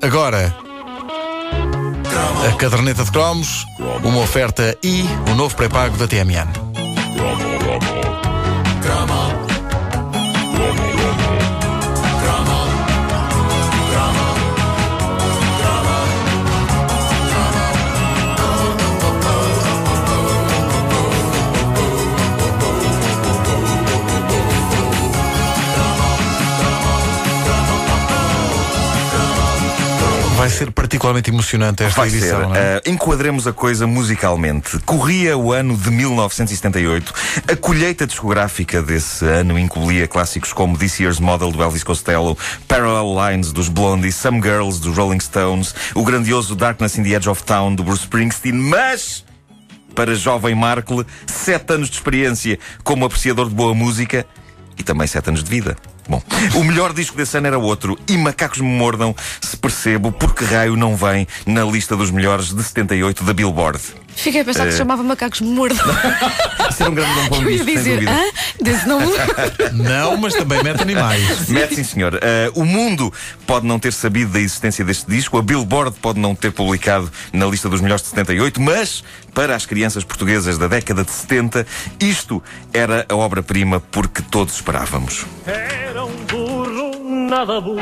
Agora, a caderneta de cromos, uma oferta e o novo pré-pago da TMN. Particularmente emocionante esta Vai edição, ser. é? Uh, enquadremos a coisa musicalmente. Corria o ano de 1978. A colheita discográfica desse ano incluía clássicos como This Year's Model do Elvis Costello, Parallel Lines dos Blondie, Some Girls dos Rolling Stones, o grandioso Darkness in the Edge of Town do Bruce Springsteen, mas para jovem Markle, sete anos de experiência como apreciador de boa música e também sete anos de vida. Bom, o melhor disco desse ano era outro, e Macacos Me Mordam, se percebo por que raio não vem na lista dos melhores de 78 da Billboard. Fiquei a pensar que se chamava Macacos Mordo. Isso era um grande bom Eu ia disco, sem dizer, dúvida. hã? Desse nome. Não, mas também mete animais. Mete sim, senhor. Uh, o mundo pode não ter sabido da existência deste disco, a Billboard pode não ter publicado na lista dos melhores de 78, mas para as crianças portuguesas da década de 70, isto era a obra-prima porque todos esperávamos. Um nada burro.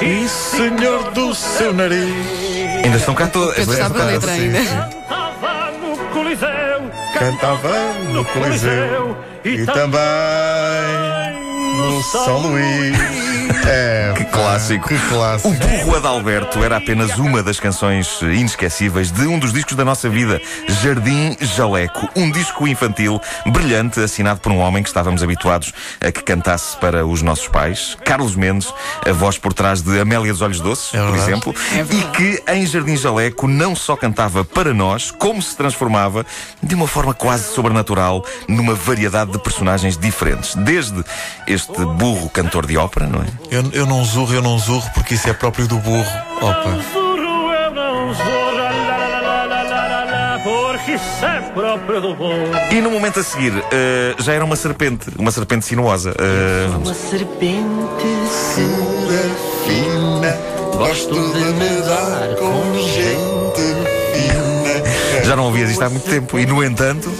E senhor do seu nariz. Ainda estão cá todas. Pedro sabe a letra sim, ainda. Cantava no Coliseu. Cantava no Coliseu e também no São Luís. É, Que pá, clássico. Que O clássico. Burro Adalberto era apenas uma das canções inesquecíveis de um dos discos da nossa vida, Jardim Jaleco. Um disco infantil brilhante, assinado por um homem que estávamos habituados a que cantasse para os nossos pais, Carlos Mendes, a voz por trás de Amélia dos Olhos Doces, É por exemplo, e que em Jardim Jaleco não só cantava para nós, como se transformava de uma forma quase sobrenatural numa variedade de personagens diferentes. Desde este burro cantor de ópera, não é? Eu, eu não zurro, eu não zurro, porque isso é próprio do burro. Opa. E no momento a seguir, uh, já era uma serpente, uma serpente sinuosa. Uh... Uma serpente sura fina, gosto de me dar com gente fina. Já não ouvias isto há muito tempo, e no entanto.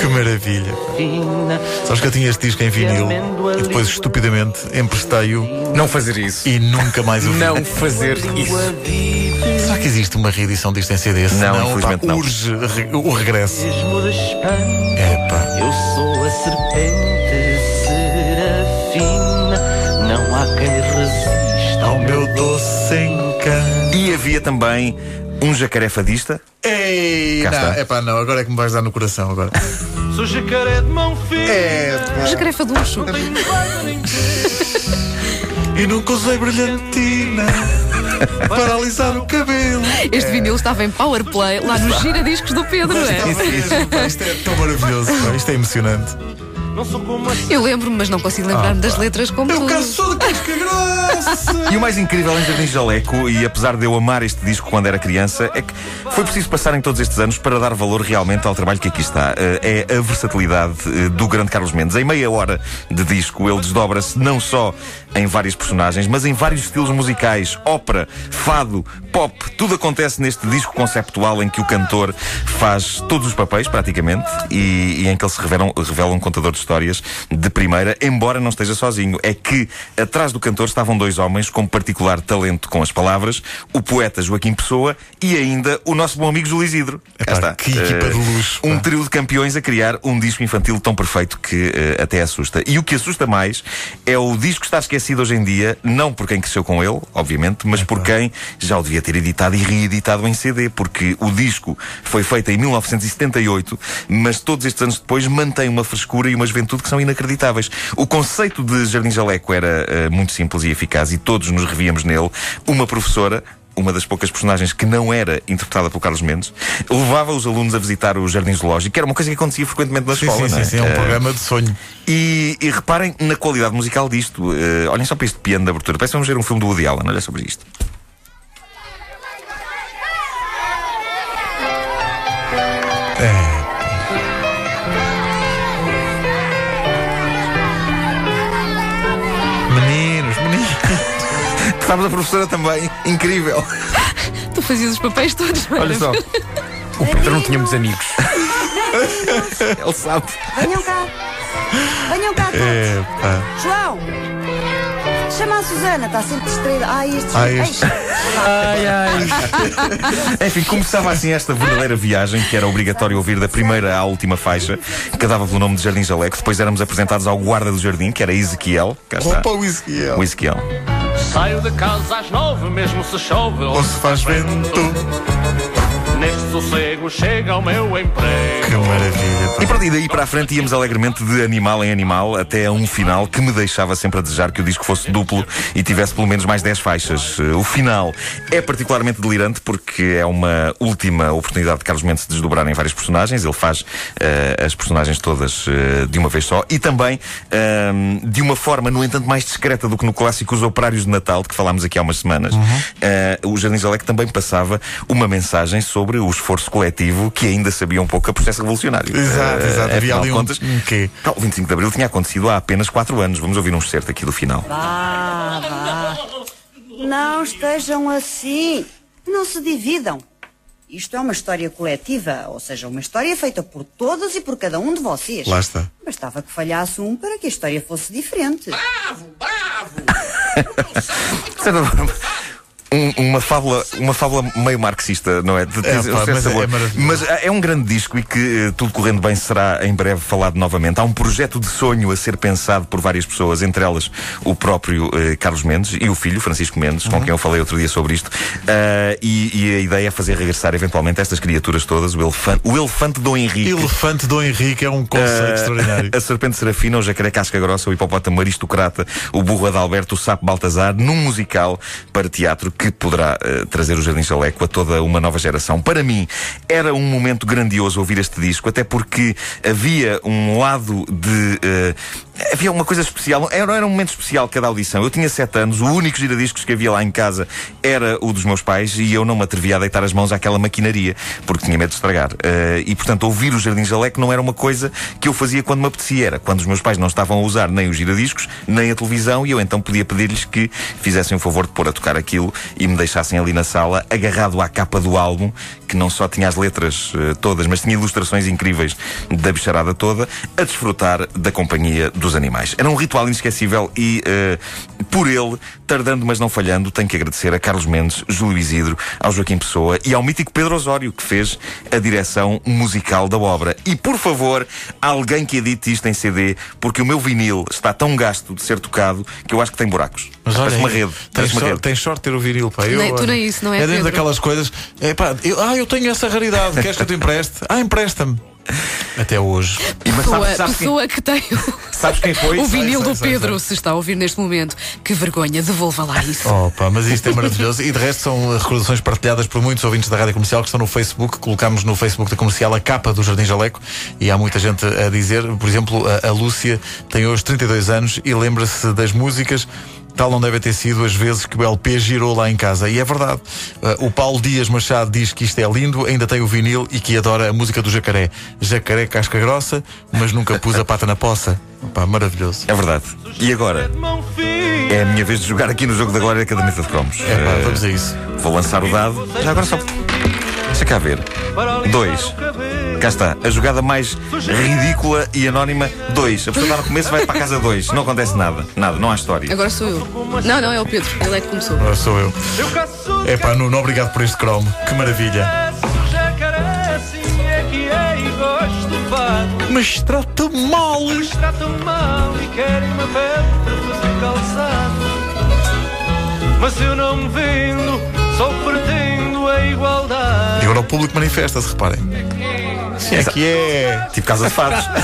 Que maravilha! Fina. Sabes que eu tinha este disco em vinil e depois estupidamente emprestei-o Não fazer isso. e nunca mais o vi. Não fazer isso. Será que existe uma reedição disto em CD? Se Não, pá, infelizmente não. urge re- o regresso. Mesmo de espanto, É pá. eu sou a serpente serafina. Não há quem resista ao Ao meu doce encanto. e havia também um jacaré fadista. Ei, Cá não, está. é pá, não, agora é que me vais dar no coração agora. Sou jacaré de mão fina. É, Jacarefa de luxo. e nunca usei brilhantina para alisar o cabelo. Este vinil estava em Powerplay lá no Gira-Discos do Pedro, é? Pá, isto é tão maravilhoso, pá, isto é emocionante. Não sou como a Eu lembro-me, mas não consigo lembrar-me das letras como Eu só de casca grossa. E o mais incrível em Jardim Jaleco, e apesar de eu amar este disco quando era criança, é que foi preciso passarem todos estes anos para dar valor realmente ao trabalho que aqui está. Eh, É a versatilidade eh, do grande Carlos Mendes. Em meia hora de disco, ele desdobra-se não só em várias personagens, mas em vários estilos musicais: ópera, fado, pop. Tudo acontece neste disco conceptual em que o cantor faz todos os papéis, praticamente, e, e em que ele se revela, revela um contador de histórias de primeira, embora não esteja sozinho. É que atrás do cantor estavam dois homens com particular talento com as palavras: o poeta Joaquim Pessoa e ainda o nosso bom amigo Júlio Isidro. Epá, está. que equipa de luxo, Um trio de campeões a criar um disco infantil tão perfeito que eh, até assusta. E o que assusta mais é o disco estar esquecido hoje em dia, não por quem cresceu com ele, obviamente, mas por quem já o devia ter editado e reeditado em CD, porque o disco foi feito em 1978, mas todos estes anos depois mantém uma frescura e uma juventude que são inacreditáveis. O conceito de Jardim Jaleco era eh, muito simples e eficaz e todos nos revíamos nele. Uma professora, uma das poucas personagens que não era interpretada pelo Carlos Mendes, levava os alunos a visitar o Jardim Zoológico, que era uma coisa que acontecia frequentemente na Sim, escola. sim, não sim, sim, é um Eh, programa de sonho. e, e reparem na qualidade musical disto. Eh, olhem só para este piano de abertura. Parece que vamos ver um filme do Woody Allen. Olha sobre isto. É. Sabes a professora também. Incrível. Tu fazias os papéis todos, não Olha só. O Pedro não tinha muitos amigos. Ele sabe. Venham cá. Venham cá todos. João. Chama a Susana, está sempre distraída. Ai, este. Ai, este. Ai, ai. Enfim, começava assim esta verdadeira viagem que era obrigatório ouvir da primeira à última faixa, que dava pelo nome de Jardim Jaleco. Depois éramos apresentados ao guarda do jardim, que era Ezequiel. Cá está. Opa, o Ezequiel. O Ezequiel. Saio de casa às nove, mesmo se chove Ou se faz vento. Neste sossego chega ao meu emprego. Que maravilha. pá. E pronto, e daí para a frente íamos alegremente de animal em animal até a um final que me deixava sempre a desejar que o disco fosse duplo e tivesse pelo menos mais 10 faixas. O final é particularmente delirante porque é uma última oportunidade de Carlos Mendes de desdobrar em vários personagens. Ele faz eh, as personagens todas eh, de uma vez só e também ahm, de uma forma, no entanto, mais discreta do que no clássico Os Operários de Natal, de que falámos aqui há umas semanas. Eh, o Jardim Jalec também passava uma mensagem sobre o esforço coletivo que ainda sabia um pouco a processo revolucionário. Exato, Eh, exato. Havia afinal ali de um, contas, um quê? Não, o 25 de Abril tinha acontecido há apenas 4 anos. Vamos ouvir um certo aqui do final. Vá, vá. Não estejam assim. Não se dividam. Isto é uma história coletiva, ou seja, uma história feita por todos e por cada um de vocês. Lá está. Bastava que falhasse um para que a história fosse diferente. De certa forma, um- uma fábula, uma fábula meio marxista, não é? De- de- É, pá, certo mas é- sabor. é. Mas é um grande disco e que, eh, tudo correndo bem, será em breve falado novamente. Há um projeto de sonho a ser pensado por várias pessoas, entre elas o próprio eh, Carlos Mendes e o filho, Francisco Mendes, Uhum. com quem eu falei outro dia sobre isto. Ah, e, e a ideia é fazer regressar eventualmente estas criaturas todas, o elefante, o elefante Dom Henrique. Elefante do Henrique é um conceito Ah, extraordinário. A serpente serafina, o jacaré casca grossa, o hipopótamo aristocrata, o burro Adalberto, o sapo Baltazar, num musical para teatro que poderá eh, trazer o Jardim Jaleco a toda uma nova geração. Para mim, era um momento grandioso ouvir este disco, até porque havia um lado de. eh, havia uma coisa especial, era, era um momento especial cada audição. Eu tinha sete anos, o único giradiscos que havia lá em casa era o dos meus pais e eu não me atrevia a deitar as mãos àquela maquinaria, porque tinha medo de estragar. Eh, e portanto, ouvir o Jardim Jaleco não era uma coisa que eu fazia quando me apetecia, era quando os meus pais não estavam a usar nem os giradiscos, nem a televisão, e eu então podia pedir-lhes que fizessem o favor de pôr a tocar aquilo e me deixassem ali na sala, agarrado à capa do álbum, que não só tinha as letras eh, todas, mas tinha ilustrações incríveis da bicharada toda, a desfrutar da companhia dos animais. Era um ritual inesquecível e, eh, por ele, tardando mas não falhando, tenho que agradecer a Carlos Mendes, Júlio Isidro, ao Joaquim Pessoa e ao mítico Pedro Osório, que fez a direção musical da obra. E, por favor, alguém que edite isto em CD, porque o meu vinil está tão gasto de ser tocado que eu acho que tem buracos. Mas Parece olha, uma rede. Tens, uma sorte, rede. tens sorte de ter o vinil, pá. Eu, Nem- tu nem isso, não é, É dentro Pedro? daquelas coisas. É, pá, eu, ah, eu tenho essa raridade. Queres que eu te empreste? Ah, empresta-me. Até hoje. Mas Pessoa, sabes, sabes, quem, pessoa que tem o, sabes quem foi? o vinil sei, do sei, Pedro, se está a ouvir neste momento. Que vergonha, devolva lá isso. Pá, mas isto é maravilhoso. E de resto são recordações partilhadas por muitos ouvintes da Rádio Comercial que estão no Facebook. Colocámos no Facebook da Comercial a capa do Jardim Jaleco e há muita gente a dizer, por exemplo, a, a Lúcia tem hoje 32 anos e lembra-se das músicas. Tal não deve ter sido as vezes que o LP girou lá em casa. E é verdade. Uh, o Paulo Dias Machado diz que isto é lindo, ainda tem o vinil e que adora a música do jacaré. Jacaré casca grossa, mas nunca pus a pata na poça. Pá, maravilhoso. É verdade. E agora? É a minha vez de jogar aqui no jogo da Glória Caderneta de Cromos. É pá, Eh, vamos a isso. Vou lançar o dado. Já agora só. Deixa cá ver. Dois. Cá está. A jogada mais ridícula e anónima. Dois. A pessoa está no começo vai para a casa dois. Não acontece nada. Nada. Não há história. Agora sou eu. Não, não, é o Pedro. Ele é que começou. Agora sou eu. É pá, Nuno, obrigado por este cromo. Que maravilha. Mas trata mal. Mas tratam mal e querem uma pedra para fazer calçado. Mas eu não me vendo, só pretendo a igualdade. E agora o público manifesta-se, reparem. É que é. Tipo casa de fatos.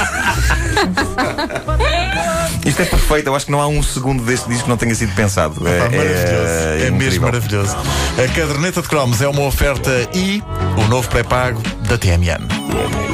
Isto é perfeito. Eu acho que não há um segundo deste disco que não tenha sido pensado. Pá, maravilhoso. É, mesmo incrível. maravilhoso. A caderneta de cromos é uma oferta e o novo pré-pago da TMN.